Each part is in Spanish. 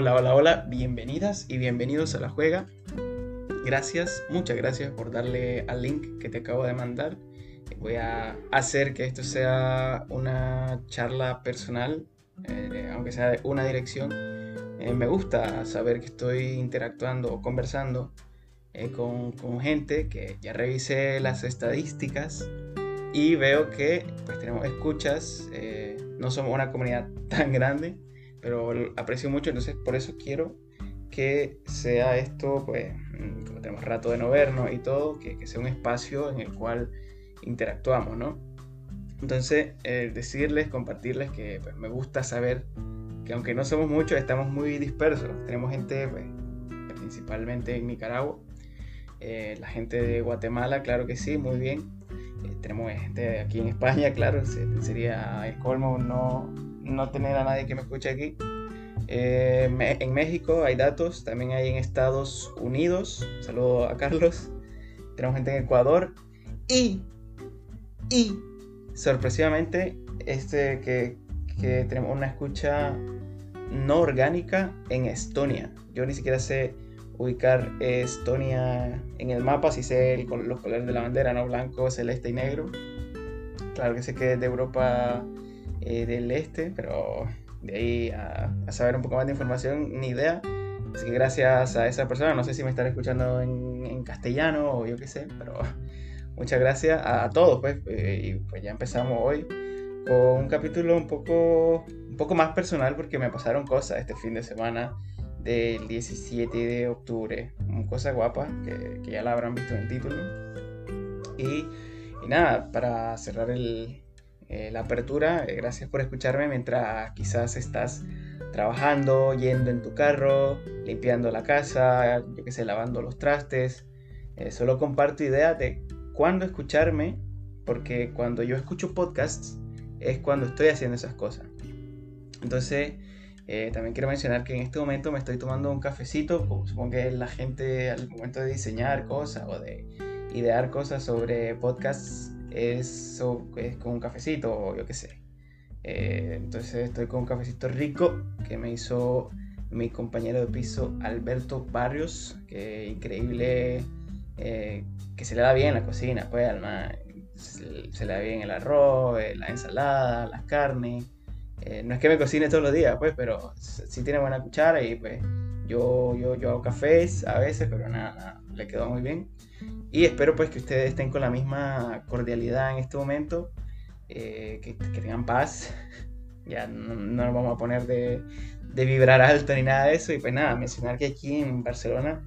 Hola, hola, hola, bienvenidas y bienvenidos a la juega. Gracias, muchas gracias por darle al link que te acabo de mandar. Voy a hacer que esto sea una charla personal, eh, aunque sea de una dirección. Eh, me gusta saber que estoy interactuando o conversando eh, con, con, gente que ya revisé las estadísticas y veo que pues tenemos escuchas, no somos una comunidad tan grande, pero aprecio mucho, entonces por eso quiero que sea esto, pues, mm, como tenemos rato de no vernos y todo, que, que sea un espacio en el cual interactuamos, ¿no? Entonces, decirles, compartirles que pues, me gusta saber que aunque no somos muchos, estamos muy dispersos. Tenemos gente, pues, principalmente en Nicaragua, eh, la gente de Guatemala, claro que sí, muy bien. Eh, tenemos gente aquí en España, claro, sería el colmo no, no tener a nadie que me escuche aquí. Eh, en México hay datos, también hay en Estados Unidos. Saludo a Carlos. Tenemos gente en Ecuador. Y, y, sorpresivamente, este que, que tenemos una escucha no orgánica en Estonia. Yo ni siquiera sé ubicar Estonia en el mapa, si sé los colores de la bandera, no blanco, celeste y negro. Claro que sé que es de Europa eh, del Este, pero de ahí a, saber un poco más de información, ni idea. Así que gracias a esa persona, no sé si me están escuchando en, en castellano o yo qué sé, pero muchas gracias a, todos, pues. Eh, y pues ya empezamos hoy con un capítulo un poco, un poco más personal porque me pasaron cosas este fin de semana del 17 de octubre. Cosas guapas que, que ya la habrán visto en el título. Y, y nada, para cerrar el, eh, la apertura. Eh, gracias por escucharme mientras quizás estás trabajando, yendo en tu carro, limpiando la casa, yo que sé, lavando los trastes. Eh, solo comparto ideas de cuándo escucharme, porque cuando yo escucho podcasts es cuando estoy haciendo esas cosas. Entonces, también quiero mencionar que en este momento me estoy tomando un cafecito, supongo que la gente al momento de diseñar cosas o de idear cosas sobre podcasts es, es con un cafecito o yo qué sé. Eh, entonces estoy con un cafecito rico que me hizo mi compañero de piso Alberto Barrios, que increíble, eh, que se le da bien la cocina, pues, se, le da bien el arroz, eh, la ensalada, las carnes. no es que me cocine todos los días, pues, pero sí tiene buena cuchara y pues yo, yo, yo hago cafés a veces, pero nada, le quedó muy bien. Y espero pues que ustedes estén con la misma cordialidad en este momento, eh, que, tengan paz. Ya no, nos vamos a poner de, de, vibrar alto ni nada de eso. Y pues nada, mencionar que aquí en Barcelona,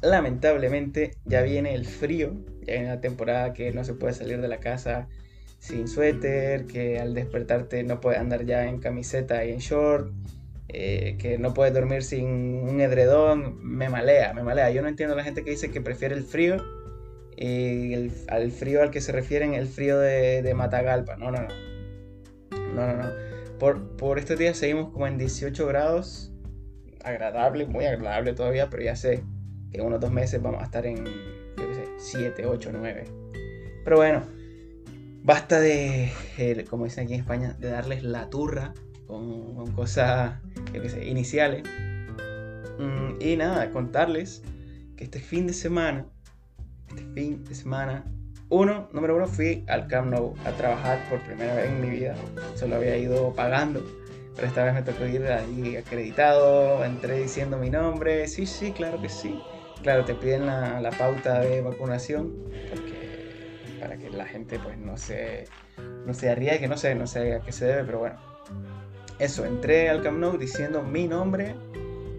lamentablemente ya viene el frío, ya viene la temporada que no se puede salir de la casa sin suéter, que al despertarte no puedes andar ya en camiseta y en short eh, que no puedes dormir sin un edredón, me malea, me malea. Yo no entiendo a la gente que dice que prefiere el frío y al frío al que se refieren el frío de, de Matagalpa. No, no, no. No, no, no. Por, por estos días seguimos como en 18 grados. Agradable, muy agradable todavía, pero ya sé que en unos dos meses vamos a estar en, yo qué sé, 7, 8, 9. Pero bueno, basta de, como dicen aquí en España, de darles la turra con, cosas, iniciales. Mm, y nada, contarles que este fin de semana, este fin de semana, uno, número uno, fui al Camp Nou a trabajar por primera vez en mi vida. Solo había ido pagando, pero esta vez me tocó ir ahí acreditado. Entré diciendo mi nombre. Sí, sí, claro que sí. Claro, te piden la, pauta de vacunación para que la gente pues no se, no se arriesgue, no sé, no sé qué se debe, pero bueno eso, entré al Camp Nou diciendo mi nombre,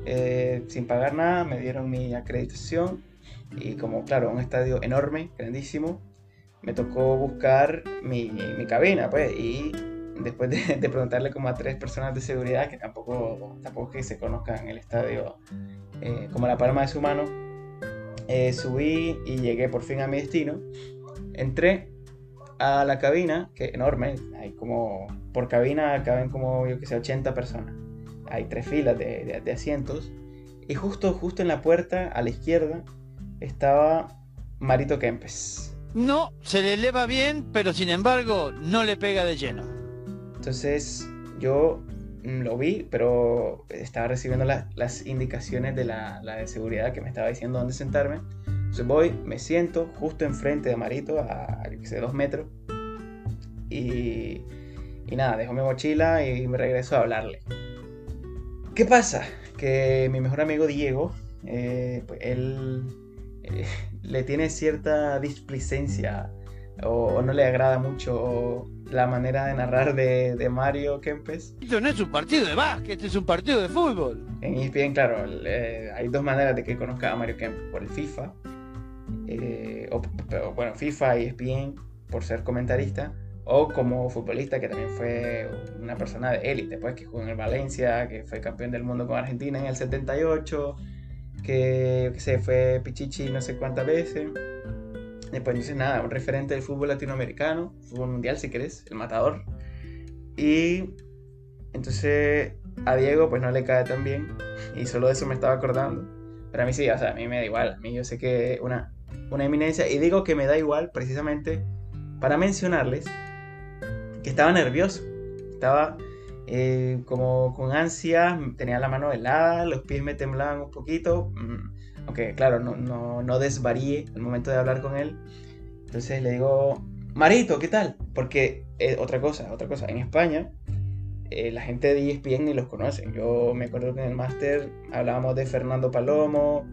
eh, sin pagar nada, me dieron mi acreditación y como, claro, un estadio enorme, grandísimo, me tocó buscar mi, mi cabina, pues, y después de, preguntarle como a tres personas de seguridad, que tampoco, tampoco que se conozcan el estadio eh, como la palma de su mano, eh, subí y llegué por fin a mi destino. Entré a la cabina, que es enorme, hay como, por cabina caben como, yo que sé, 80 personas. Hay tres filas de, de, asientos. Y justo, justo en la puerta, a la izquierda, estaba Marito Kempes. No, se le eleva bien, pero sin embargo no le pega de lleno. Entonces yo mm, lo vi, pero estaba recibiendo las indicaciones de la, la, de seguridad que me estaba diciendo dónde sentarme. Entonces voy, me siento justo enfrente de Marito, a, sé, dos metros. Y, y nada, dejo mi mochila y me regreso a hablarle. ¿Qué pasa? Que mi mejor amigo Diego, eh, pues él eh, le tiene cierta displicencia o, no le agrada mucho la manera de narrar de, Mario Kempes. Esto no es un partido de básquet, este es un partido de fútbol. En ESPN, claro, hay dos maneras de que conozca a Mario Kempes, por el FIFA, eh, o, bueno, FIFA y ESPN por ser comentarista, o como futbolista que también fue una persona de élite, pues que jugó en el Valencia, que fue campeón del mundo con Argentina en el 78, que, que se fue Pichichi no sé cuántas veces. Después, no sé nada, un referente del fútbol latinoamericano, fútbol mundial si querés, el matador. Y entonces a Diego pues no le cae tan bien y solo de eso me estaba acordando. Pero a mí sí, o sea, a mí me da igual, a mí yo sé que una, una eminencia, y digo que me da igual precisamente para mencionarles que estaba nervioso, estaba eh, como con ansias, tenía la mano helada, los pies me temblaban un poquito, mm, aunque claro, no, no, no desvaríe al momento de hablar con él. Entonces le digo, Marito, ¿qué tal? Porque eh, otra cosa, otra cosa, en España eh, la gente de ESPN ni los conocen. Yo me acuerdo que en el máster hablábamos de Fernando Palomo,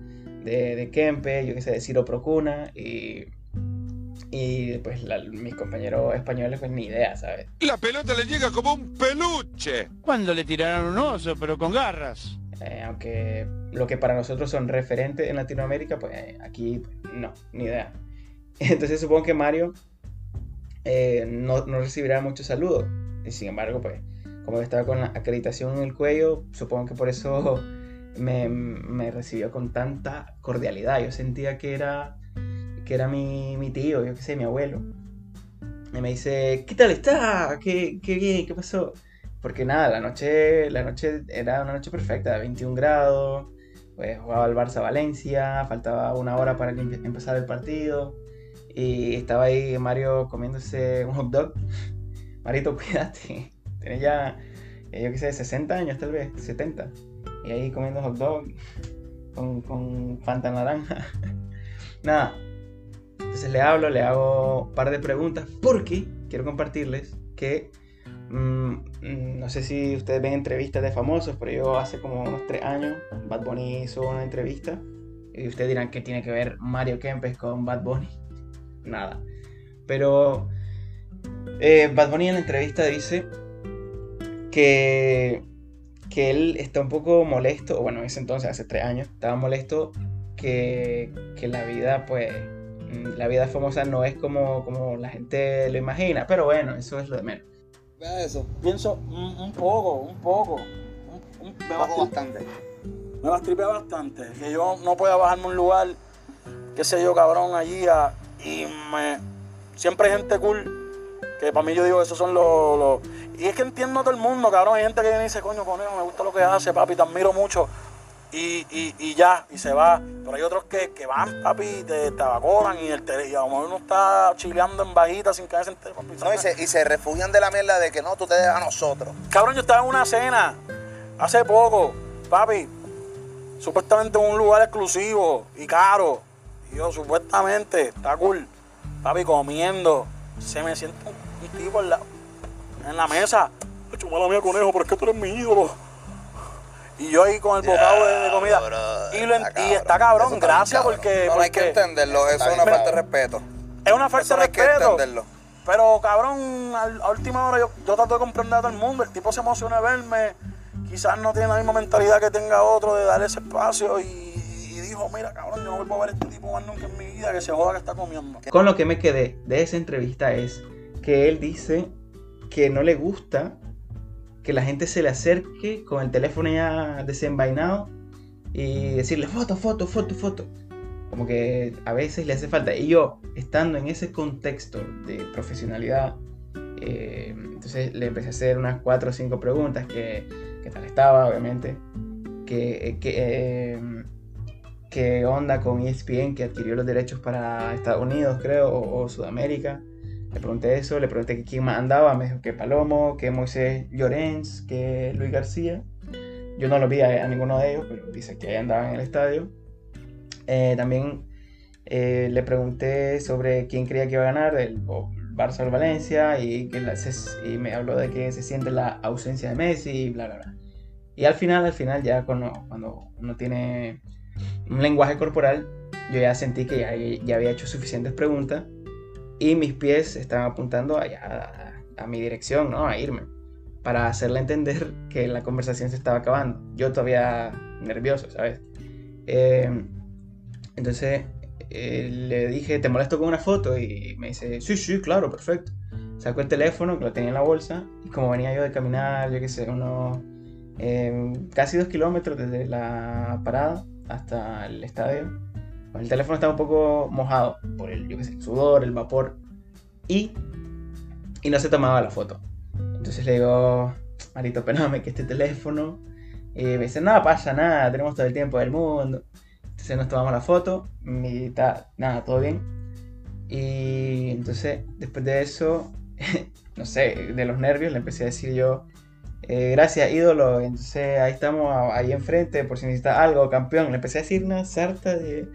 de, de Kempe, yo qué sé, de Ciro Procuna y y pues mis compañeros españoles, pues ni idea, ¿sabes? La pelota le llega como un peluche. Cuando le tiraron un oso, pero con garras. Eh, aunque lo que para nosotros son referentes en Latinoamérica, pues aquí no, ni idea. Entonces supongo que Mario eh, no, no, recibirá muchos saludos. Y sin embargo, pues como estaba con la acreditación en el cuello, supongo que por eso me, recibió con tanta cordialidad. Yo sentía que era que era mi, tío, yo qué sé, mi abuelo. Y me dice, ¿qué tal está? ¿Qué, qué bien? ¿Qué pasó? Porque nada, la noche, la noche era una noche perfecta, 21 grados, pues jugaba el Barça Valencia, faltaba una hora para empezar el partido. Y estaba ahí Mario comiéndose un hot dog. Marito, cuídate. Tiene ya, eh, yo qué sé, 60 años tal vez, 70. Y ahí comiendo hot dog con, con Fanta naranja. Nada, entonces le hablo, le hago un par de preguntas porque quiero compartirles que mm, mm, no sé si ustedes ven entrevistas de famosos, pero yo hace como unos tres años Bad Bunny hizo una entrevista y ustedes dirán que tiene que ver Mario Kempes con Bad Bunny. Nada. Pero eh, Bad Bunny en la entrevista dice que, que él está un poco molesto, bueno, en ese entonces, hace tres años, estaba molesto que, que la vida pues Mm, la vida famosa no es como, como la gente lo imagina, pero bueno, eso es lo de menos. Vea eso. Pienso un, poco, un poco. me bajo bastante. Me bastripea bastante. Que yo no pueda bajarme a un lugar, qué sé yo, cabrón, allí y me. Siempre hay gente cool. Que para mí yo digo, esos son los, Y es que entiendo a todo el mundo, cabrón. Hay gente que viene y dice, coño, conejo, me gusta lo que hace, papi, te admiro mucho y, y, y, ya, y se va. Pero hay otros que, que van, papi, te tabacoran y, el y a lo mejor uno está chileando en bajita sin caerse en papi. No, y, se, y se refugian de la mierda de que no, tú te dejas a nosotros. Cabrón, yo estaba en una cena hace poco, papi, supuestamente en un lugar exclusivo y caro. Y yo, supuestamente, está cool, papi, comiendo. Se me siente un, tipo en la, en la mesa. Chumala mía, conejo, pero es que tú eres mi ídolo y yo ahí con el bocado de, comida. y, está cabrón, gracias porque. No, hay que entenderlo, eso es una falta de respeto. Es una falta de respeto. Hay que entenderlo. Pero cabrón, a, última hora yo, yo trato de comprender a todo el mundo. El tipo se emociona de verme. Quizás no tiene la misma mentalidad que tenga otro de darle ese espacio y, y dijo, mira cabrón, yo no vuelvo a ver a este tipo más nunca en mi vida, que se joda que está comiendo. Con lo que me quedé de esa entrevista es que él dice que no le gusta que la gente se le acerque con el teléfono ya desenvainado y decirle foto, foto, foto, foto. Como que a veces le hace falta. Y yo, estando en ese contexto de profesionalidad, eh, entonces le empecé a hacer unas cuatro o cinco preguntas, que, qué tal estaba, obviamente, qué, qué, eh, onda con ESPN que adquirió los derechos para Estados Unidos, creo, o, Sudamérica, Le pregunté eso, le pregunté quién más andaba, me dijo que Palomo, que Moisés Llorens, que Luis García. Yo no lo vi a, ninguno de ellos, pero dice que andaban en el estadio. Eh, también eh, le pregunté sobre quién creía que iba a ganar, el, Barça o Valencia, y, que y me habló de que se siente la ausencia de Messi, y bla, bla, bla. Y al final, al final, ya cuando, cuando uno tiene un lenguaje corporal, yo ya sentí que ya, ya había hecho suficientes preguntas y mis pies estaban apuntando allá a, mi dirección, ¿no? A irme, para hacerle entender que la conversación se estaba acabando. Yo todavía nervioso, ¿sabes? Eh, entonces eh, le dije, ¿te molesto con una foto? Y me dice, sí, sí, claro, perfecto. Sacó el teléfono, que lo tenía en la bolsa, y como venía yo de caminar, yo qué sé, unos eh, casi dos kilómetros desde la parada hasta el estadio, el teléfono estaba un poco mojado por el, yo qué sé, sudor, el vapor. Y, y no se tomaba la foto. Entonces le digo, Marito, pename que este teléfono. Y me dice, nada, pasa nada, tenemos todo el tiempo del mundo. Entonces nos tomamos la foto, y nada, todo bien. Y entonces, después de eso, no sé, de los nervios, le empecé a decir yo, eh, gracias, ídolo. Entonces ahí estamos, ahí enfrente, por si necesita algo, campeón. Le empecé a decir una sarta de,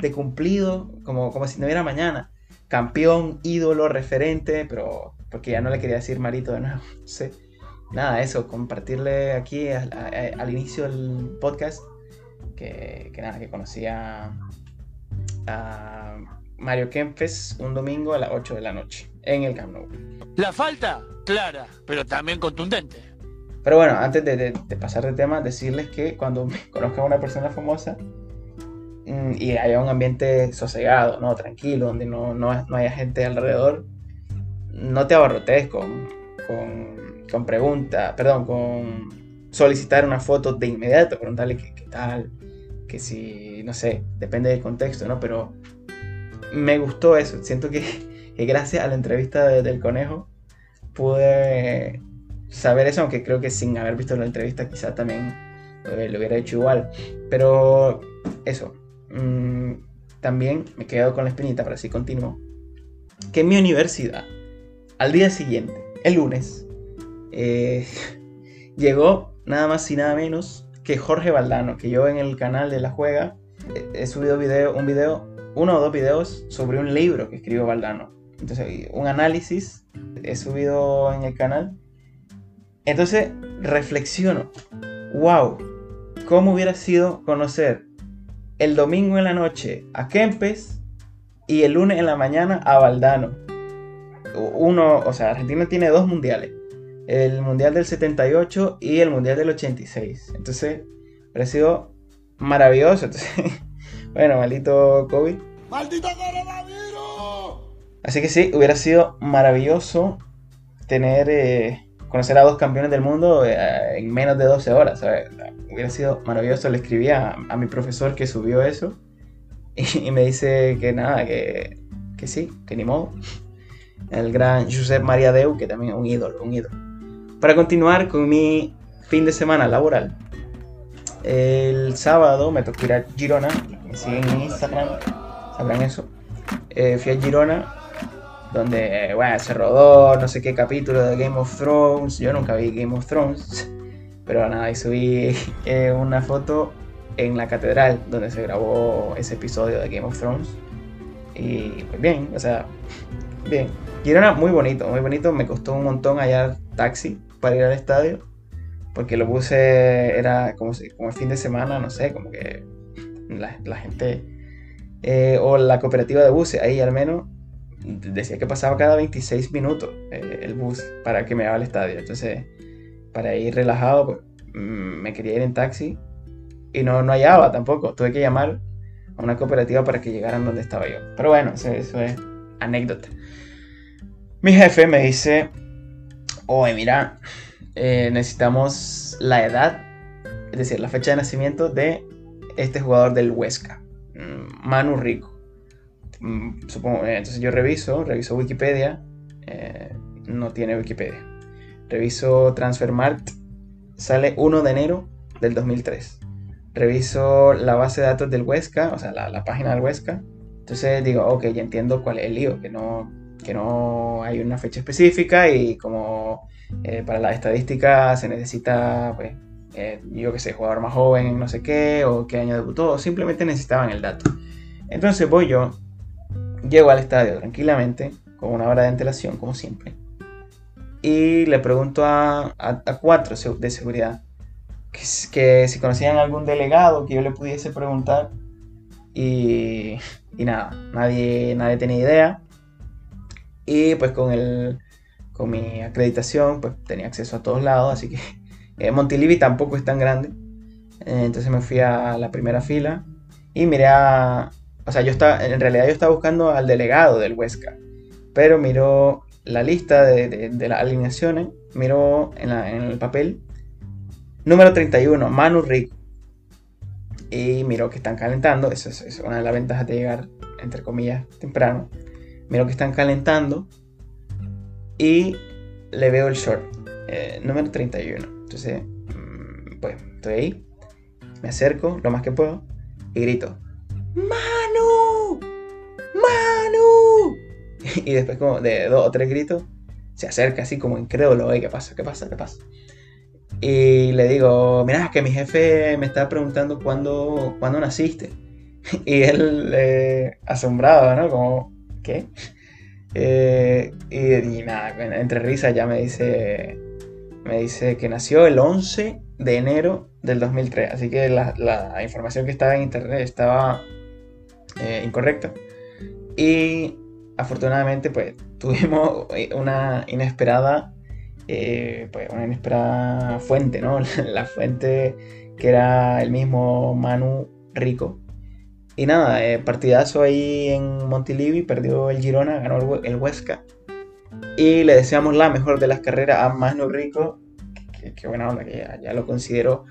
de cumplido, como, como si no hubiera mañana. Campeón, ídolo, referente, pero porque ya no le quería decir Marito de nuevo. Nada, eso, compartirle aquí al, inicio del podcast que, que, nada, que conocía a Mario Kempes un domingo a las 8 de la noche en el Camp Nou. La falta, clara, pero también contundente. Pero bueno, antes de, de, de pasar de tema, decirles que cuando conozca a una persona famosa, y haya un ambiente sosegado, ¿no? Tranquilo, donde no, no, no haya gente alrededor, no te abarrotes con, con, preguntas, perdón, con solicitar una foto de inmediato, preguntarle qué, qué, tal, que si, no sé, depende del contexto, ¿no? Pero me gustó eso, siento que, que gracias a la entrevista del conejo pude saber eso, aunque creo que sin haber visto la entrevista quizá también lo hubiera hecho igual, pero eso, Mm, también me he quedado con la espinita, para así continuo, que en mi universidad, al día siguiente, el lunes, eh, llegó nada más y nada menos que Jorge Valdano, que yo en el canal de La Juega he subido video, un video, uno o dos videos sobre un libro que escribió Valdano. Entonces, un análisis he subido en el canal. Entonces, reflexiono, wow, ¿cómo hubiera sido conocer el domingo en la noche a Kempes y el lunes en la mañana a Valdano. Uno, o sea, Argentina tiene dos mundiales. El mundial del 78 y el mundial del 86. Entonces, ha sido maravilloso. bueno, maldito COVID. ¡Maldito coronavirus! Así que sí, hubiera sido maravilloso tener, eh, conocer a dos campeones del mundo eh, en menos de 12 horas. ¿sabes? Hubiera sido maravilloso. Le escribí a, mi profesor que subió eso y, me dice que nada, que, que, sí, que ni modo. El gran Josep María Deu, que también es un ídolo, un ídolo. Para continuar con mi fin de semana laboral, el sábado me tocó ir a Girona, me siguen en Instagram, sabrán eso. Eh, fui a Girona, donde bueno, se rodó no sé qué capítulo de Game of Thrones. Yo nunca vi Game of Thrones. Pero nada, y subí eh, una foto en la catedral donde se grabó ese episodio de Game of Thrones. Y pues bien, o sea, bien. Era muy bonito, muy bonito. Me costó un montón hallar taxi para ir al estadio. Porque lo puse, era como, como el fin de semana, no sé, como que la, gente, eh, o la cooperativa de buses, ahí al menos, decía que pasaba cada 26 minutos eh, el bus para que me haga al estadio. Entonces, para ir relajado, pues, mm, me quería ir en taxi y no, no hallaba tampoco. Tuve que llamar a una cooperativa para que llegaran donde estaba yo. Pero bueno, eso, es anécdota. Mi jefe me dice, oye, mira, eh, necesitamos la edad, es decir, la fecha de nacimiento de este jugador del Huesca, mm, Manu Rico. Mm, eh, entonces yo reviso, reviso Wikipedia, eh, no tiene Wikipedia. Reviso Transfermarkt, sale 1 de enero del 2003. Reviso la base de datos del Huesca, o sea, la, página del Huesca. Entonces digo, ok, ya entiendo cuál es el lío, que no, que no hay una fecha específica y como eh, para la estadística se necesita, pues, eh, yo que sé, jugador más joven, no sé qué, o qué año debutó, simplemente necesitaban el dato. Entonces voy yo, llego al estadio tranquilamente, con una hora de antelación, como siempre, y le pregunto a, cuatro de seguridad que, si conocían algún delegado que yo le pudiese preguntar, y, y nada, nadie, nadie tenía idea. Y pues con el con mi acreditación, pues tenía acceso a todos lados, así que eh, Montilivi tampoco es tan grande. Eh, entonces me fui a la primera fila y miré a... O sea, yo estaba, en realidad yo estaba buscando al delegado del Huesca, pero miró la lista de, las alineaciones, miró en, el papel número 31, Manu Rico. Y miró que están calentando, eso es, una de las ventajas de llegar, entre comillas, temprano. Miró que están calentando y le veo el short, eh, número 31. Entonces, mm, pues estoy ahí, me acerco lo más que puedo y grito, ¡Manu! ¡Manu! y después como de dos o tres gritos, se acerca así como incrédulo, ¿qué pasa? ¿Qué pasa? ¿Qué pasa? Y le digo, mira, que mi jefe me está preguntando cuándo, cuándo naciste. y él, eh, asombrado, ¿no? Como, ¿qué? Eh, y, nada, entre risas ya me dice, me dice que nació el 11 de enero del 2003. Así que la, información que estaba en internet estaba eh, incorrecta. Y afortunadamente pues tuvimos una inesperada, eh, pues una inesperada fuente, ¿no? la fuente que era el mismo Manu Rico y nada, eh, partidazo ahí en Montilivi, perdió el Girona, ganó el, Huesca. Y le deseamos la mejor de las carreras a Manu Rico. Qué buena onda, que ya, lo considero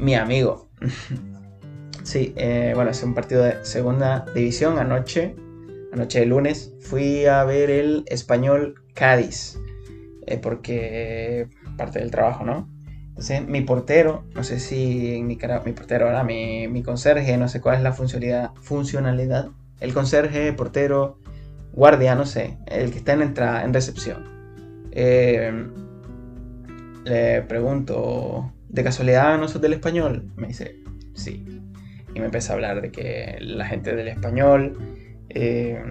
mi amigo. sí, eh, bueno, es un partido de segunda división. Anoche, anoche de lunes, fui a ver el español Cádiz. Eh, porque parte del trabajo, ¿no? Entonces, mi portero, no sé si en mi, mi portero, ahora mi, mi, conserje, no sé cuál es la funcionalidad, funcionalidad. El conserje, portero, guardia, no sé, el que está en, entrada, en recepción. Eh, le pregunto, ¿de casualidad no sos del español? Me dice, sí. Y me empieza a hablar de que la gente del español eh,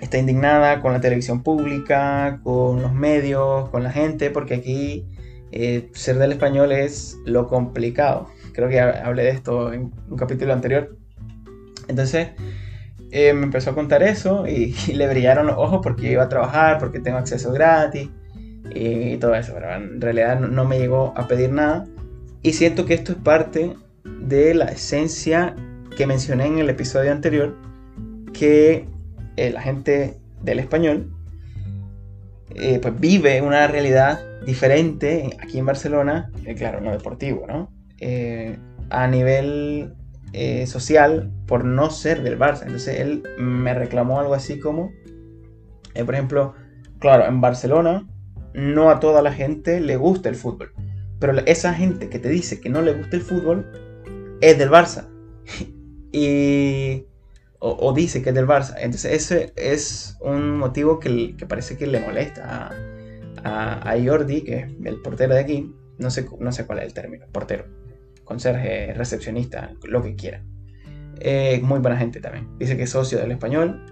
está indignada con la televisión pública, con los medios, con la gente, porque aquí eh, ser del español es lo complicado. Creo que hablé de esto en un capítulo anterior. Entonces eh, me empezó a contar eso y, le brillaron los ojos porque iba a trabajar, porque tengo acceso gratis y, todo eso. Pero en realidad no, me llegó a pedir nada. Y siento que esto es parte de la esencia que mencioné en el episodio anterior, que eh, la gente del español pues vive una realidad diferente aquí en Barcelona, eh, claro, no deportivo, ¿no? Eh, a nivel eh, social por no ser del Barça. Entonces él me reclamó algo así como, por ejemplo, claro, en Barcelona no a toda la gente le gusta el fútbol, pero esa gente que te dice que no le gusta el fútbol es del Barça. y... O, dice que es del Barça. Entonces ese es un motivo que, que parece que le molesta a, Jordi, que es el portero de aquí, no sé, no sé cuál es el término, portero, conserje, recepcionista, lo que quiera. Eh, muy buena gente también. Dice que es socio del español.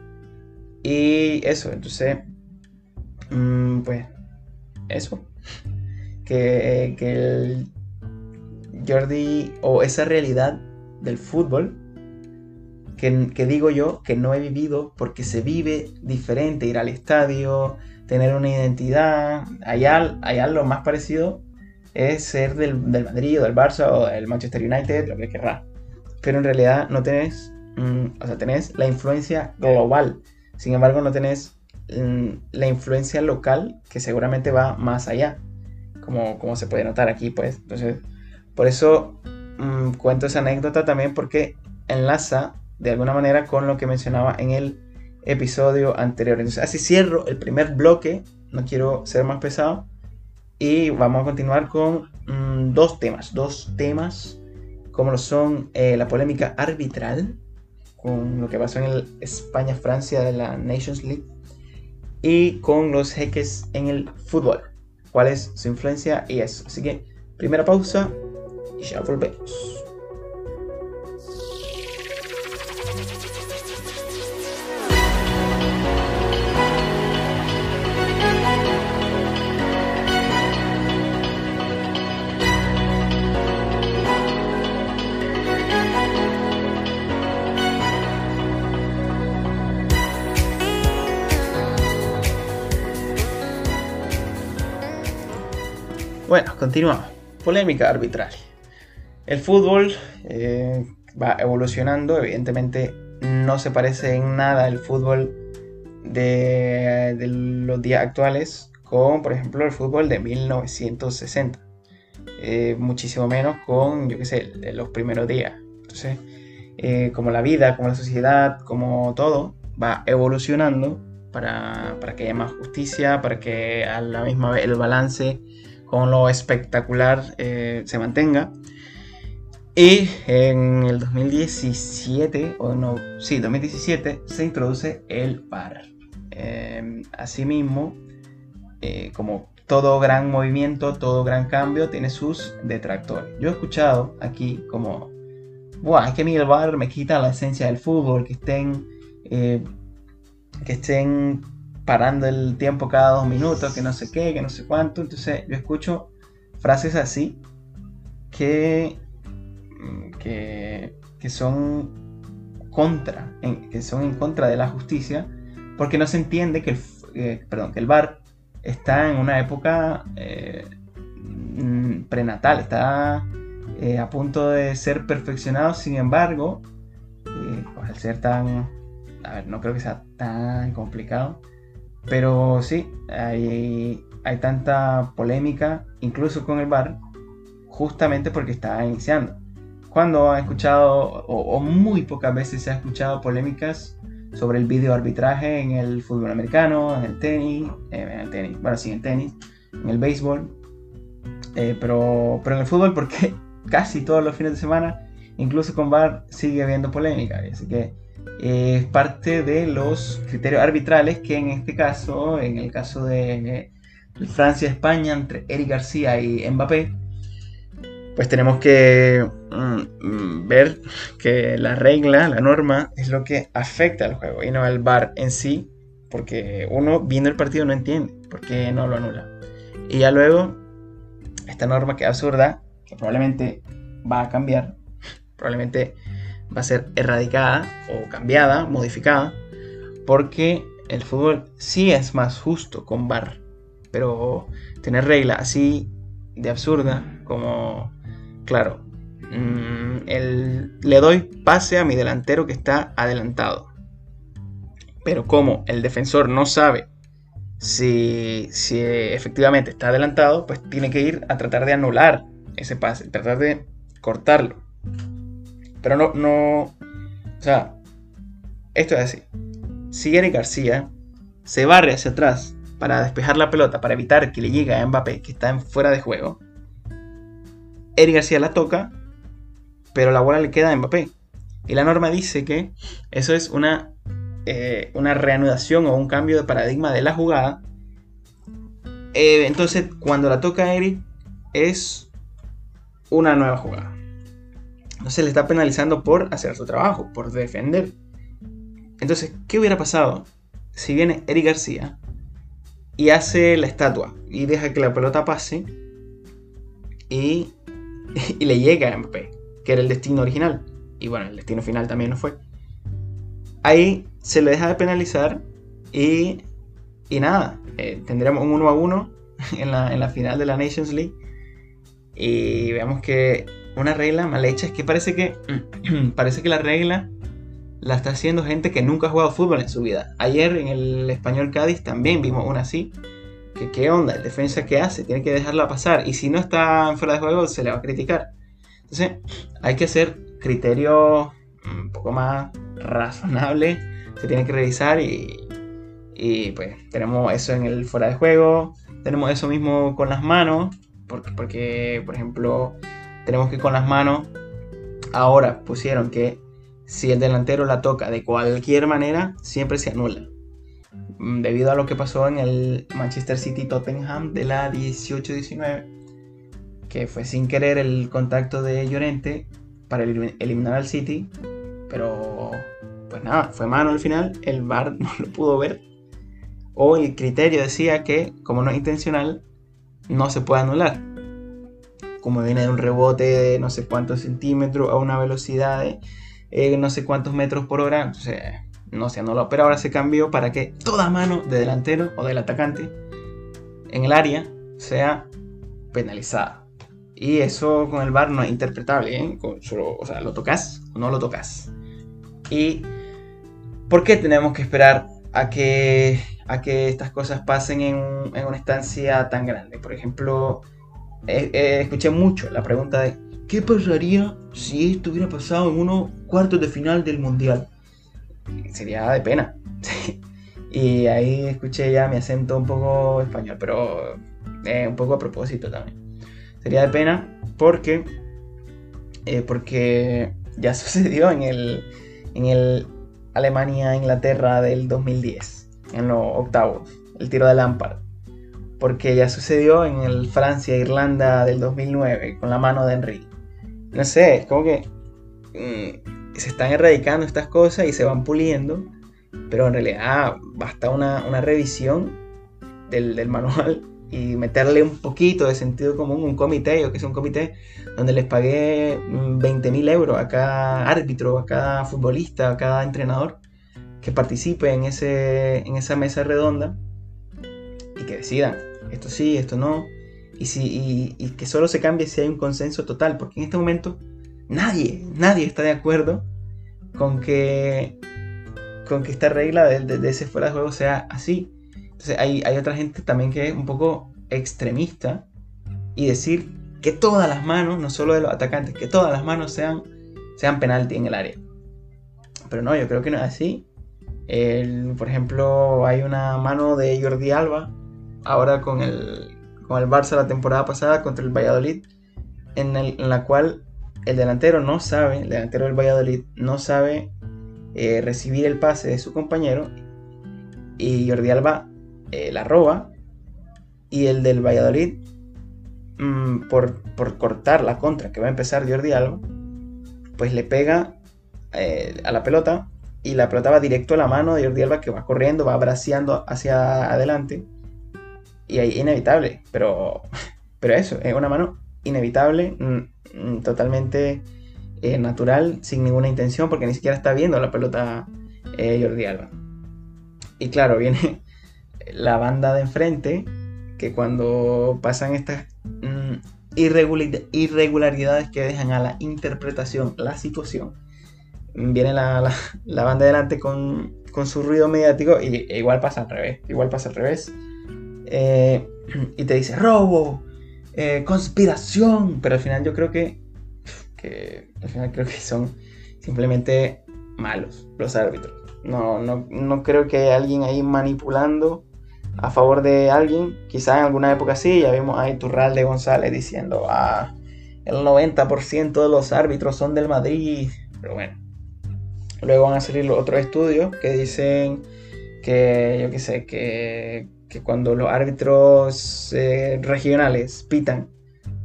Y eso, entonces, mm, pues, eso. Que, que el Jordi, o esa realidad del fútbol, que, que, digo yo que no he vivido porque se vive diferente, ir al estadio, tener una identidad. Allá, allá lo más parecido es ser del, del Madrid o del Barça o del Manchester United, lo que querrás. Pero en realidad no tenés, mm, o sea, tenés la influencia global. Sin embargo, no tenés mm, la influencia local que seguramente va más allá. Como, como se puede notar aquí, pues. Entonces, por eso mm, cuento esa anécdota también porque enlaza de alguna manera con lo que mencionaba en el episodio anterior. Entonces, así cierro el primer bloque, no quiero ser más pesado. Y vamos a continuar con mm, dos temas, dos temas como lo son eh, la polémica arbitral con lo que pasó en España-Francia de la Nations League y con los jeques en el fútbol. ¿Cuál es su influencia y eso? Así que, primera pausa y ya volvemos. Bueno, continuamos. Polémica arbitral. El fútbol eh, va evolucionando, evidentemente no se parece en nada el fútbol de, los días actuales con, por ejemplo, el fútbol de 1960. Eh, muchísimo menos con, yo qué sé, los primeros días. Entonces, eh, como la vida, como la sociedad, como todo, va evolucionando para, para que haya más justicia, para que a la misma vez el balance con lo espectacular eh, se mantenga. Y en el 2017, o no, sí, 2017, se introduce el VAR. Em, asimismo, eh, como todo gran movimiento, todo gran cambio, tiene sus detractores. Yo he escuchado aquí como, Buah, es que a mí el VAR me quita la esencia del fútbol, que estén, eh, que estén parando el tiempo cada dos minutos, que no sé qué, que no sé cuánto. Entonces yo escucho frases así que, mm, que, que son contra, que son en contra de la justicia, porque no se entiende que el, eh, perdón, que el bar está en una época eh, mm, prenatal, está eh, a punto de ser perfeccionado, sin embargo, pues al ser tan, a ver, no creo que sea tan complicado, pero sí, hay, hay tanta polémica, incluso con el bar, justamente porque está iniciando. Cuando ha escuchado, o, muy pocas veces se ha escuchado polémicas sobre el video arbitraje en el fútbol americano, en el tenis, eh, en el tenis, bueno, sí, en el tenis, en el béisbol, eh, pero, pero en el fútbol porque casi todos los fines de semana, incluso con VAR, sigue habiendo polémica. Así que es parte de los criterios arbitrales que en este caso, en el caso de Francia-España entre Eric García y Mbappé, pues tenemos que mm, ver que la regla, la norma, es lo que afecta al juego y no el VAR en sí, porque uno viendo el partido no entiende por qué no lo anula. Y ya luego, esta norma que es absurda, que probablemente va a cambiar, probablemente va a ser erradicada o cambiada, modificada, porque el fútbol sí es más justo con VAR, pero tener regla así de absurda como, claro, mm, le doy pase a mi delantero que está adelantado, pero como el defensor no sabe si, si efectivamente está adelantado, pues tiene que ir a tratar de anular ese pase, tratar de cortarlo. Pero no, no. O sea, esto es así. Si Eric García se barre hacia atrás para despejar la pelota, para evitar que le llegue a Mbappé, que está fuera de juego, Eric García la toca, pero la bola le queda a Mbappé. Y la norma dice que eso es una, eh, una reanudación o un cambio de paradigma de la jugada. Eh, entonces, cuando la toca Eric, es una nueva jugada no se le está penalizando por hacer su trabajo, por defender. Entonces, ¿qué hubiera pasado si viene Eric García y hace la estatua y deja que la pelota pase y, y le llega a Mbappé, que era el destino original? Y bueno, el destino final también no fue. Ahí se le deja de penalizar y, y nada, eh, tendremos un 1 a 1 en la, en la final de la Nations League. Y veamos que una regla mal hecha es que parece que parece que la regla la está haciendo gente que nunca ha jugado fútbol en su vida. Ayer en el Español Cádiz también vimos una así. Que qué onda, el defensa que hace, tiene que dejarla pasar. Y si no está fuera de juego, se le va a criticar. Entonces, hay que hacer criterios un poco más razonables. Se tiene que revisar y, y pues tenemos eso en el fuera de juego. Tenemos eso mismo con las manos. Porque, porque por ejemplo, tenemos que con las manos, ahora pusieron que si el delantero la toca de cualquier manera, siempre se anula. mm, debido a lo que pasó en el Manchester City Tottenham de la 18-19, que fue sin querer el contacto de Llorente para eliminar al City, pero pues nada, fue mano al final, el VAR no lo pudo ver, o el criterio decía que como no es intencional, no se puede anular. Como viene de un rebote de no sé cuántos centímetros a una velocidad de eh, no sé cuántos metros por hora, entonces no se anuló. Pero ahora se cambió para que toda mano de delantero o del atacante en el área sea penalizada. Y eso con el VAR no es interpretable, ¿eh? o sea, lo tocas o no lo tocas. ¿Y por qué tenemos que esperar a que, a que estas cosas pasen en, en una estancia tan grande? Por ejemplo, escuché mucho la pregunta de ¿qué pasaría si esto hubiera pasado en unos cuartos de final del Mundial? Sería de pena. y ahí escuché ya mi acento un poco español, pero eh, un poco a propósito también. Sería de pena porque, eh, porque ya sucedió en el, en el Alemania-Inglaterra del 2010, en los octavos, el tiro de Lampard porque ya sucedió en el Francia-Irlanda del 2009 con la mano de Henry. No sé, es como que mm, se están erradicando estas cosas y se van puliendo, pero en realidad basta una, revisión del, manual y meterle un poquito de sentido común, un comité, yo que es un comité donde les pagué 20 mm, mil euros a cada árbitro, a cada futbolista, a cada entrenador que participe en, ese, en esa mesa redonda y que decidan esto sí, esto no, y, si, y, que solo se cambie si hay un consenso total, porque en este momento nadie, nadie está de acuerdo con que, con que esta regla de, ese fuera de juego sea así. Entonces hay, hay otra gente también que es un poco extremista y decir que todas las manos, no solo de los atacantes, que todas las manos sean, sean penalti en el área. Pero no, yo creo que no es así. por ejemplo, hay una mano de Jordi Alba ahora con el, con el Barça la temporada pasada contra el Valladolid, en, la cual el delantero no sabe, el delantero del Valladolid no sabe eh, recibir el pase de su compañero y Jordi Alba eh, la roba y el del Valladolid mm, por, cortar la contra que va a empezar Jordi Alba pues le pega eh, a la pelota y la pelota va directo a la mano de Jordi Alba que va corriendo, va braceando hacia adelante y ahí inevitable, pero, pero eso, es una mano inevitable, mm, mm, totalmente eh, natural, sin ninguna intención, porque ni siquiera está viendo la pelota eh, Jordi Alba. Y claro, viene la banda de enfrente, que cuando pasan estas mm, irregularidades que dejan a la interpretación la situación, viene la, banda de delante con, con, su ruido mediático y e igual pasa al revés, igual pasa al revés eh, y te dice robo, eh, conspiración, pero al final yo creo que, al final creo que son simplemente malos los árbitros. No, no, no creo que haya alguien ahí manipulando a favor de alguien. Quizás en alguna época sí, ya vimos a Iturralde González diciendo, ah, el 90% de los árbitros son del Madrid. Pero bueno, luego van a salir otros estudios que dicen que, yo qué sé, que cuando los árbitros eh, regionales pitan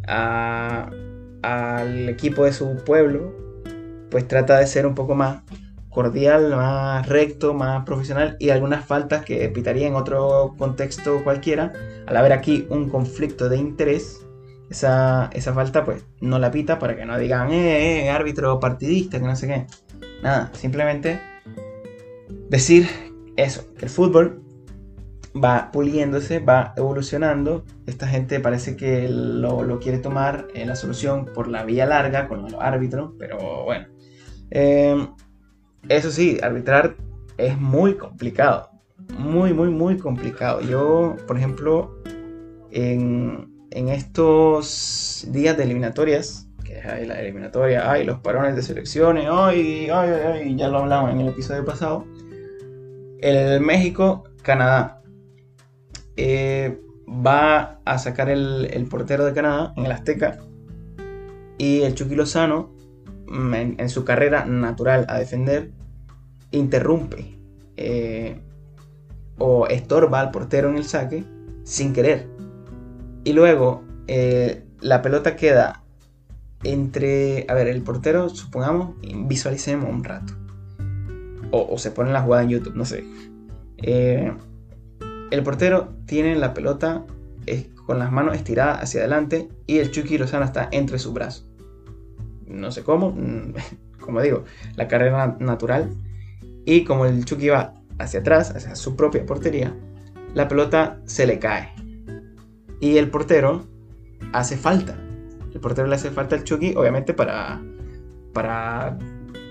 al equipo de su pueblo, pues trata de ser un poco más cordial, más recto, más profesional y algunas faltas que pitaría en otro contexto cualquiera, al haber aquí un conflicto de interés, esa, esa falta pues no la pita para que no digan, eh, eh, árbitro partidista, que no sé qué. Nada, simplemente decir eso, que el fútbol va puliéndose, va evolucionando. Esta gente parece que lo, quiere tomar en la solución por la vía larga con los árbitros, pero bueno. Eh, eso sí, arbitrar es muy complicado. Muy, muy, muy complicado. Yo, por ejemplo, en, en estos días de eliminatorias, que hay la eliminatoria, hay los parones de selecciones, ay, ay, ay, ya lo hablamos en el episodio pasado. El México-Canadá eh, va a sacar el, portero de Canadá en el Azteca y el Chucky Lozano, mm, en, su carrera natural a defender, interrumpe. Eh, o estorba al portero en el saque sin querer. Y luego eh, la pelota queda entre, a ver, el portero, supongamos, visualicemos un rato. O, se pone la jugada en YouTube, no sé. El portero tiene la pelota con las manos estiradas hacia adelante y el Chucky Lozano está entre sus brazos. No sé cómo, como digo, la carrera natural. Y como el Chucky va hacia atrás, hacia su propia portería, la pelota se le cae. Y el portero hace falta. El portero le hace falta al Chucky, obviamente, para, para,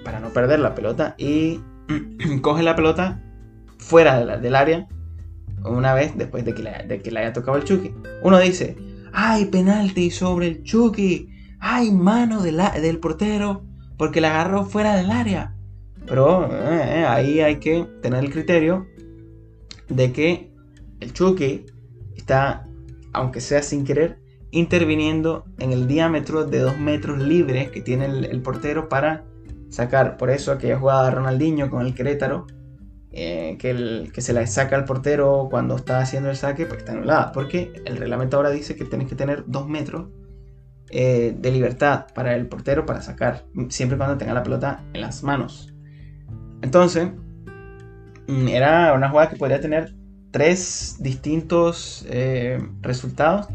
para no perder la pelota. Y coge la pelota fuera del área una vez después de que, le, de que le haya tocado el Chucky. Uno dice, ¡ay, penalti sobre el Chucky! ¡ay, mano del portero! Porque la agarró fuera del área. Pero eh, eh, ahí hay que tener el criterio de que el Chucky está, aunque sea sin querer, interviniendo en el diámetro de 2 metros libres que tiene el, portero para sacar. Por eso aquella jugada de Ronaldinho con el Querétaro, eh, que, el, que se la saca al portero cuando está haciendo el saque, pues está anulada. Porque el reglamento ahora dice que tienes que tener 2 metros eh, de libertad para el portero para sacar, siempre cuando tenga la pelota en las manos. Entonces, mm, era una jugada que podría tener tres distintos eh, resultados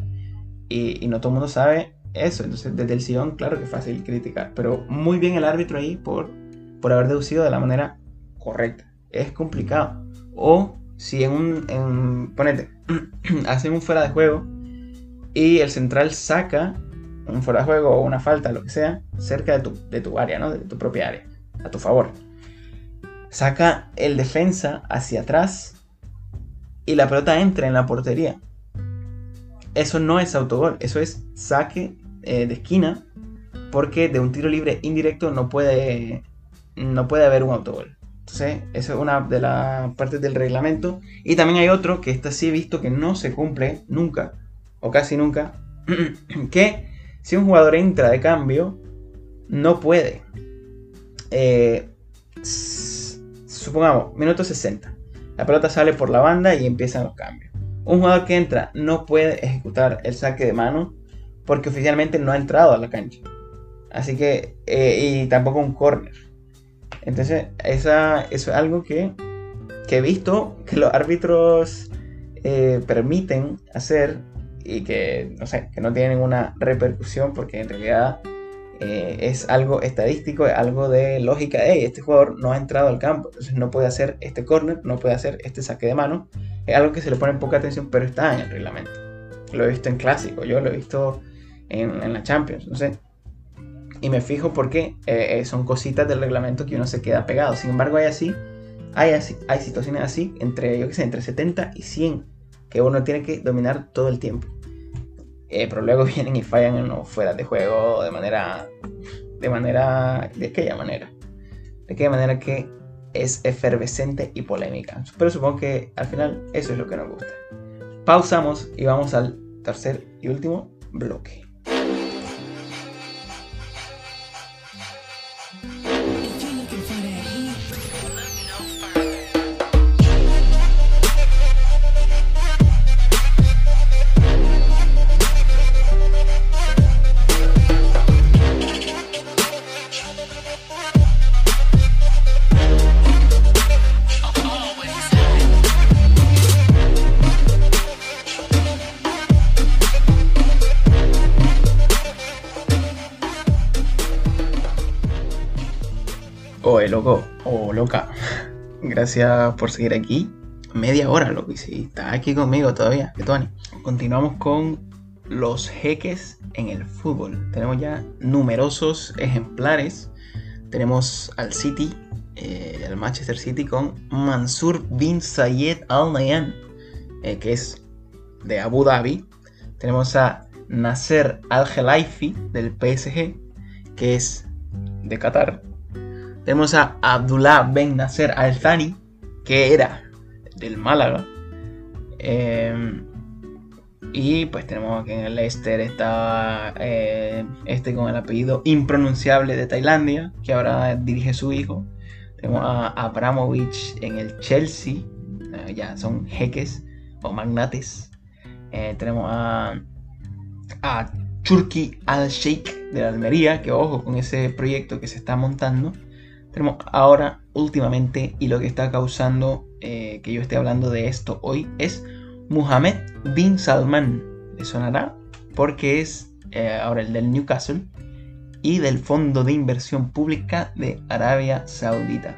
y, no todo el mundo sabe eso. Entonces, desde el sillón, claro que es fácil criticar, pero muy bien el árbitro ahí por, por haber deducido de la manera correcta. Es complicado. O si en un, en, ponete, hacen un fuera de juego y el central saca un fuera de juego o una falta, lo que sea, cerca de tu, de tu área, ¿no? De tu propia área, a tu favor. Saca el defensa hacia atrás y la pelota entra en la portería. Eso no es autogol, eso es saque eh, de esquina, porque de un tiro libre indirecto no puede, no puede haber un autogol. Entonces, esa es una de las partes del reglamento. Y también hay otro que está sí visto que no se cumple nunca, o casi nunca, que si un jugador entra de cambio, no puede. Eh, supongamos, minuto 60. La pelota sale por la banda y empiezan los cambios. Un jugador que entra no puede ejecutar el saque de mano porque oficialmente no ha entrado a la cancha. Así que, eh, y tampoco un corner. Entonces, eso es algo que, que he visto que los árbitros eh, permiten hacer y que, no sé, que no tiene ninguna repercusión porque en realidad eh, es algo estadístico, es algo de lógica. Hey, este jugador no ha entrado al campo, entonces no puede hacer este corner, no puede hacer este saque de mano. Es algo que se le pone poca atención, pero está en el reglamento. Lo he visto en clásico, yo lo he visto en, la Champions, no sé. Y me fijo porque eh, eh, son cositas del reglamento que uno se queda pegado. Sin embargo, hay así, hay así, hay situaciones así entre, yo qué sé, entre 70 y 100 que uno tiene que dominar todo el tiempo. Eh, pero luego vienen y fallan los fuera de juego de manera. De manera. ¿De aquella manera? De aquella manera que es efervescente y polémica. Pero supongo que al final eso es lo que nos gusta. Pausamos y vamos al tercer y último bloque. Gracias por seguir aquí. Media hora, loco, y si estás aquí conmigo todavía, que Tony. Continuamos con los jeques en el fútbol. Tenemos ya numerosos ejemplares. Tenemos al City, eh, al Manchester City con Mansur bin Zayed Al Nayan, eh, que es de Abu Dhabi. Tenemos a Nasser Al Khelaifi del PSG, que es de Qatar. Tenemos a Abdullah Ben Nasser Al Thani, que era del Málaga. Em, y pues tenemos aquí en el Leicester está eh, este con el apellido impronunciable de Tailandia, que ahora dirige su hijo. Tenemos a Abramovich en el Chelsea. eh, ya son jeques o magnates. Eh, tenemos a, a Churki Al Sheikh de la Almería, que ojo con ese proyecto que se está montando. Tenemos ahora, últimamente, y lo que está causando que yo esté hablando de esto hoy es Mohammed bin Salman. ¿Le sonará? Porque es ahora el del Newcastle y del Fondo de Inversión Pública de Arabia Saudita.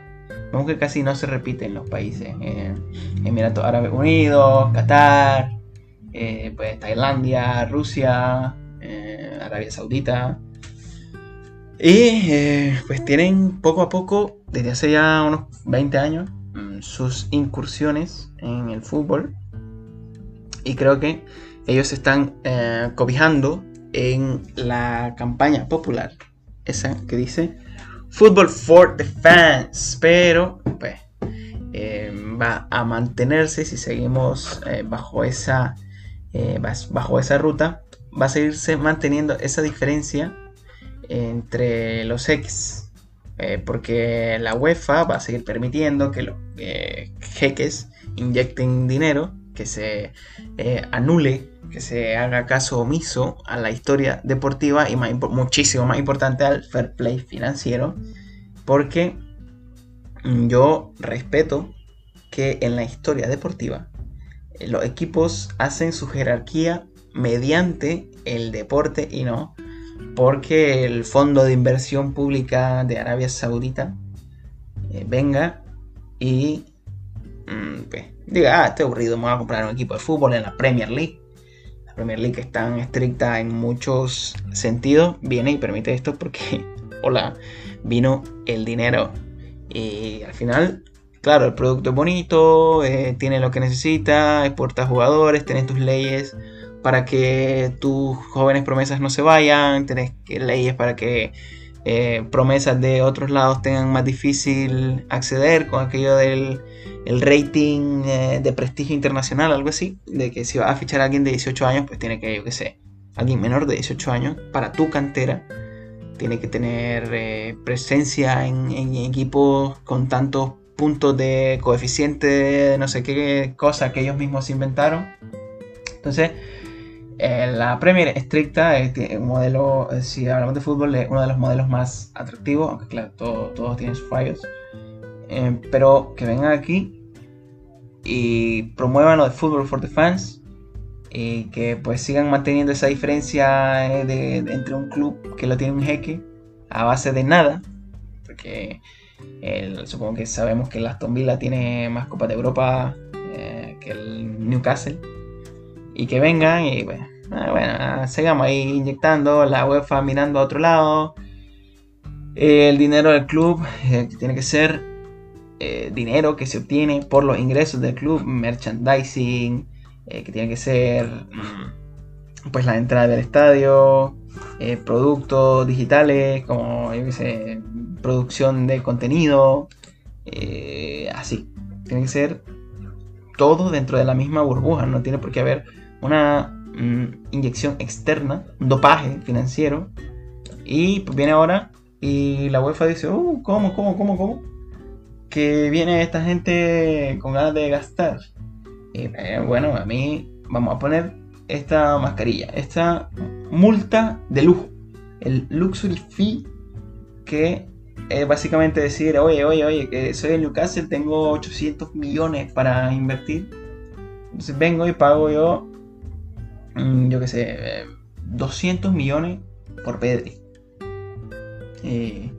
Vemos que casi no se repite en los países. Eh, Emiratos Árabes Unidos, Qatar, eh, pues Tailandia, Rusia, eh, Arabia Saudita. Y pues tienen poco a poco, desde hace ya unos 20 años, mm, sus incursiones en el fútbol. Y creo que ellos están cobijando en la campaña popular, esa que dice Football for the Fans, pero pues eh, va a mantenerse si seguimos eh, bajo esa eh, bajo esa ruta, va a seguirse manteniendo esa diferencia entre los X, porque la UEFA va a seguir permitiendo que los jeques inyecten dinero, que se anule que se haga caso omiso a la historia deportiva y muchísimo más importante al fair play financiero, porque yo respeto que en la historia deportiva eh, los equipos hacen su jerarquía mediante el deporte y no porque el fondo de inversión pública de Arabia Saudita eh, venga y mm, pues, diga, ah, estoy aburrido, me voy a comprar un equipo de fútbol en la Premier League Premier League es tan estricta en muchos sentidos, viene y permite esto porque, hola, vino el dinero. Y al final, claro, el producto es bonito, eh, tiene lo que necesita, exporta jugadores, tenés tus leyes para que tus jóvenes promesas no se vayan, tenés leyes para que eh, promesas de otros lados tengan más difícil acceder con aquello del el rating eh, de prestigio internacional, algo así, de que si vas a fichar a alguien de 18 años, pues tiene que, yo qué sé, alguien menor de 18 años para tu cantera, tiene que tener eh, presencia en, equipos con tantos puntos de coeficiente no sé qué cosa que ellos mismos inventaron. Entonces, eh, la Premier estricta es un modelo, si hablamos de fútbol, es uno de los modelos más atractivos, aunque claro, todos tienen sus fallos. pero que vengan aquí y promuevan lo de Football for the Fans y que pues sigan manteniendo esa diferencia eh, entre un club que lo tiene un jeque a base de nada porque supongo que sabemos que el Aston Villa tiene más Copas de Europa eh, que el Newcastle y que vengan y bueno, ah, bueno sigamos ahí inyectando la UEFA mirando a otro lado el dinero del club eh, que tiene que ser eh, dinero que se obtiene por los ingresos del club, merchandising, eh, que tiene que ser mm, pues la entrada del estadio, eh, productos digitales como yo sé, producción de contenido, así. Tiene que ser todo dentro de la misma burbuja, no tiene por qué haber una mm, inyección externa, un dopaje financiero. Y pues viene ahora y la UEFA dice, uh, ¿cómo, cómo, cómo, cómo? que viene esta gente con ganas de gastar. Y eh, bueno, a mí vamos a poner esta mascarilla, esta multa de lujo, el luxury fee que es básicamente decir, oye, oye, oye, que soy el Newcastle, tengo 800 millones para invertir. Entonces vengo y pago yo, yo qué sé, 200 millones por Pedri. Y,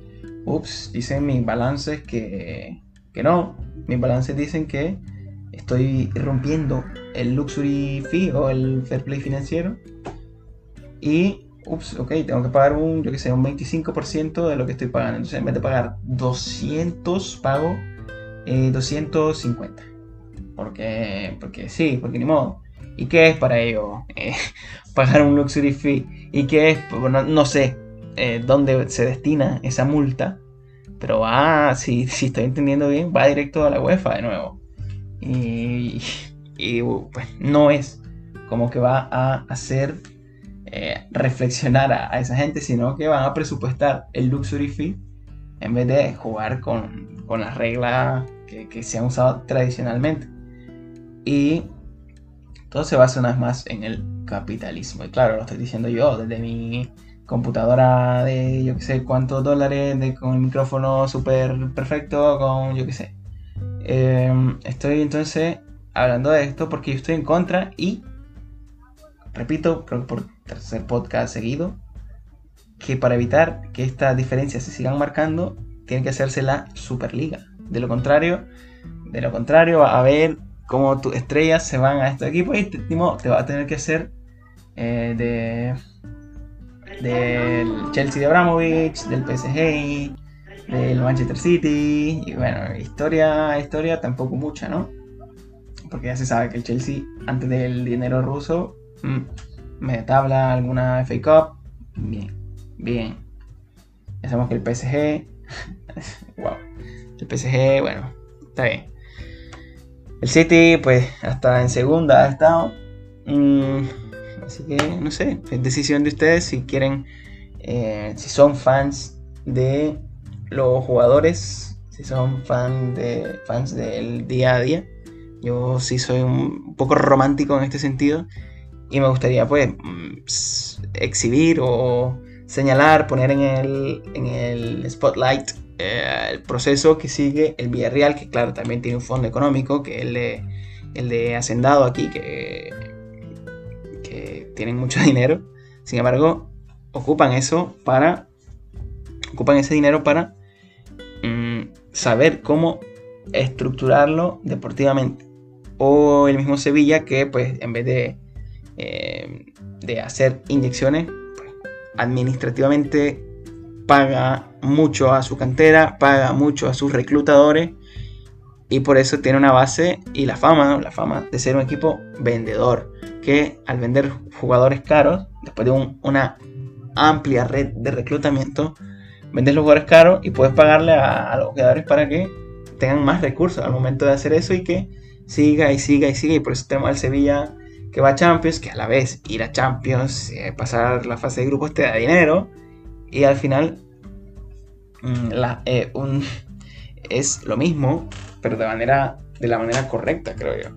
ups, dicen mis balances que que no. Mis balances dicen que estoy rompiendo el luxury fee o el fair play financiero. Y, ups, ok, tengo que pagar un, yo que sé, un 25% de lo que estoy pagando. Entonces, en vez de pagar 200, pago 250. Eh, porque, porque sí, porque ni modo. ¿Y qué es para ello eh, pagar un luxury fee? ¿Y qué es? Pues, no, sé eh, dónde se destina esa multa. Pero va, si, estoy entendiendo bien, va directo a la UEFA de nuevo. Y, pues no es como que va a hacer eh, reflexionar a, esa gente, sino que van a presupuestar el luxury fee en vez de jugar con, las reglas que, se han usado tradicionalmente. y todo se basa una vez más en el capitalismo. Y claro, lo estoy diciendo yo desde mi computadora de yo que sé cuántos dólares, con el micrófono súper perfecto, con yo que sé. Em, estoy entonces hablando de esto porque estoy en contra y, repito, creo que por tercer podcast seguido, que para evitar que estas diferencias se sigan marcando, tiene que hacerse la Superliga. De lo contrario, de lo contrario, va a ver cómo tus estrellas se van a estos equipos y te, te va a tener que hacer eh, de del Chelsea de Abramovich, del PSG, del Manchester City. Y bueno, historia, historia tampoco mucha, ¿no? Porque ya se sabe que el Chelsea, antes del dinero ruso, mm, me tabla alguna FA Cup. Bien, bien. Ya sabemos que el PSG. wow. El PSG, bueno, está bien. El City, pues, hasta en segunda ha estado. Mm, así que, no sé, es decisión de ustedes si quieren, eh, si son fans de los jugadores, si son fan de, fans del día a día. Yo sí soy un poco romántico en este sentido y me gustaría, pues, mm, exhibir o señalar, poner en el, en el spotlight eh, el proceso que sigue el Villarreal, que claro, también tiene un fondo económico, que es el de, el Hacendado aquí, que, que tienen mucho dinero. Sin embargo, ocupan eso para. Ocupan ese dinero para mm, saber cómo estructurarlo deportivamente. O el mismo Sevilla que pues en vez de, eh, de hacer inyecciones, pues, administrativamente paga mucho a su cantera, paga mucho a sus reclutadores y por eso tiene una base y la fama, la fama de ser un equipo vendedor, que al vender jugadores caros, después de una amplia red de reclutamiento, vendes los jugadores caros y puedes pagarle a, los jugadores para que tengan más recursos al momento de hacer eso y que siga y siga y siga. Y por eso tenemos al Sevilla que va a Champions, que a la vez ir a Champions, eh, pasar la fase de grupos te da dinero y al final mm, eh, es lo mismo, pero de, manera, de la manera correcta, creo yo.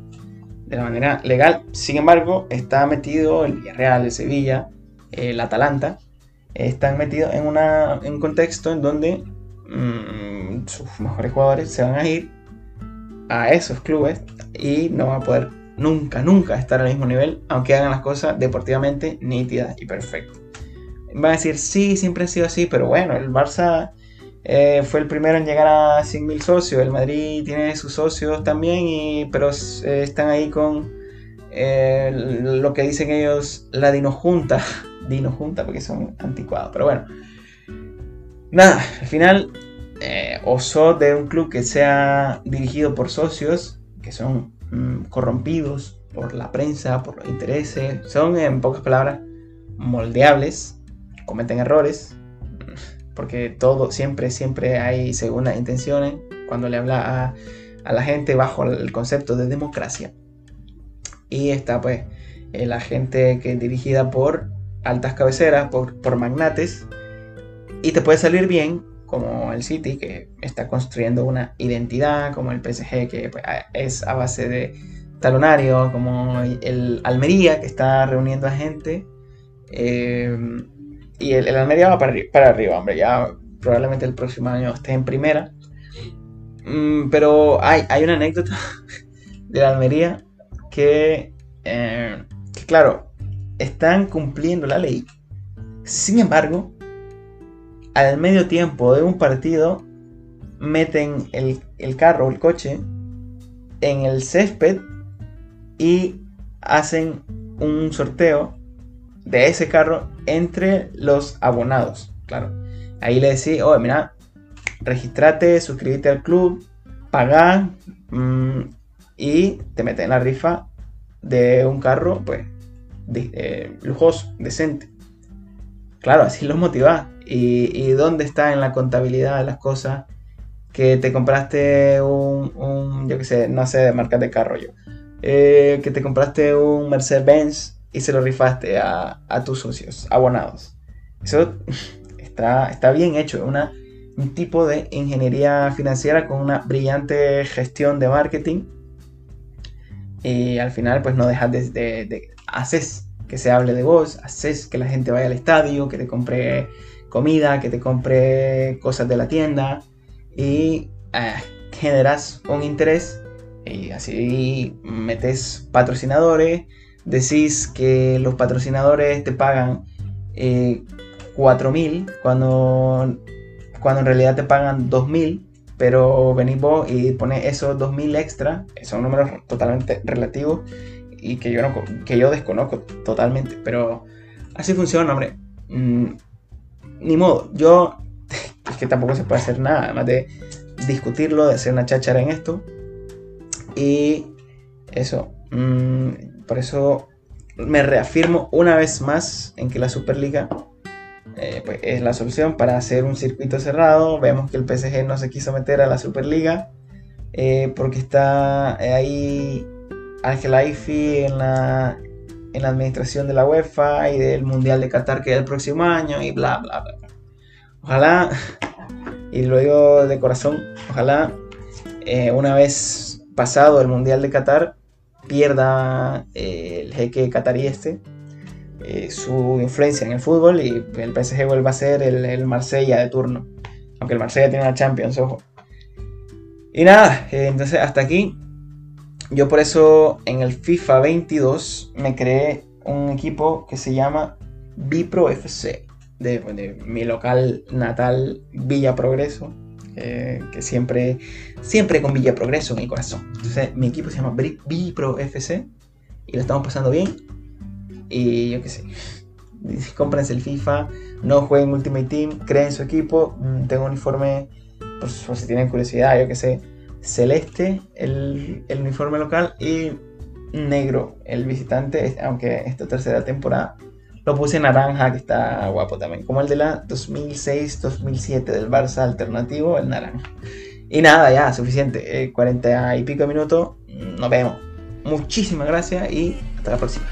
De la manera legal. Sin embargo, está metido el Villarreal, el Sevilla, el Atalanta. Están metidos en, una, un contexto en donde mm, sus mejores jugadores se van a ir a esos clubes y no van a poder nunca, nunca estar al mismo nivel, aunque hagan las cosas deportivamente nítidas y perfectas. Va a decir, sí, siempre ha sido así, pero bueno, el Barça eh, fue el primero en llegar a 100.000 socios, el Madrid tiene sus socios también, y, pero eh, están ahí con eh, lo que dicen ellos, la Dino Junta, Dino Junta porque son anticuados, pero bueno. Nada, al final, oso de un club que sea dirigido por socios, que son mm, corrompidos por la prensa, por los intereses, son en pocas palabras moldeables cometen errores, porque todo, siempre, siempre hay segundas intenciones cuando le habla a, la gente bajo el concepto de democracia. Y está pues eh, la gente que es dirigida por altas cabeceras, por, por magnates, y te puede salir bien, como el City, que está construyendo una identidad, como el PSG, que pues, es a base de talonario, como el Almería, que está reuniendo a gente. Eh, y el, Almería va para, para, arriba, hombre. Ya probablemente el próximo año esté en primera. Mm, pero hay, hay una anécdota de la Almería que, eh, que, claro, están cumpliendo la ley. Sin embargo, al medio tiempo de un partido, meten el, el carro el coche en el césped y hacen un sorteo de ese carro entre los abonados. Claro. Ahí le decís, oye, mira, registrate, suscríbete al club, paga mm, y te metes en la rifa de un carro, pues, eh, lujoso, decente. Claro, así lo motivás. ¿Y, dónde está en la contabilidad de las cosas que te compraste un, yo qué sé, no sé de marcas de carro yo, eh, que te compraste un Mercedes-Benz y se lo rifaste a, tus socios, abonados. Eso está, está bien hecho, una, un tipo de ingeniería financiera con una brillante gestión de marketing Y al final, pues no dejas de, de, haces que se hable de vos, haces que la gente vaya al estadio, que te compre comida, que te compre cosas de la tienda y eh, generas un interés y así metes patrocinadores, decís que los patrocinadores te pagan eh, 4.000 cuando, cuando en realidad te pagan 2.000, pero venís vos y pones esos 2.000 extra, son números totalmente relativos y que yo, no, que yo desconozco totalmente, pero así funciona, hombre. Mm, ni modo, yo es que tampoco se puede hacer nada, además de discutirlo, de hacer una cháchara en esto. Y eso, mm, por eso me reafirmo una vez más en que la Superliga eh, pues, es la solución para hacer un circuito cerrado. Vemos que el PSG no se quiso meter a la Superliga eh, porque está ahí Ángel Aifi en la, en la administración de la UEFA y del Mundial de Qatar que es el próximo año y bla, bla, bla. Ojalá, y lo digo de corazón, ojalá eh, una vez pasado el Mundial de Qatar pierda eh, el jeque catarí este eh, su influencia en el fútbol y el PSG vuelva a ser el, el Marsella de turno. Aunque el Marsella tiene una Champions, ojo. Y nada, entonces hasta aquí. Yo por eso en el FIFA 22 me creé un equipo que se llama Bipro FC. De, mi local natal Villa Progreso, que siempre, siempre con Villa Progreso en el corazón. Entonces, mi equipo se llama Bipro FC y lo estamos pasando bien. Y yo qué sé, cómprense el FIFA, no jueguen Ultimate Team, creen su equipo. Mm, tengo un uniforme, por, si tienen curiosidad, yo qué sé, celeste el, el uniforme local y negro el visitante, aunque esta tercera temporada lo puse naranja, que está guapo también. Como el de la 2006-2007 del Barça alternativo, el naranja. Y nada, ya, suficiente. 40 eh, y pico minutos. Nos vemos. Muchísimas gracias y hasta la próxima.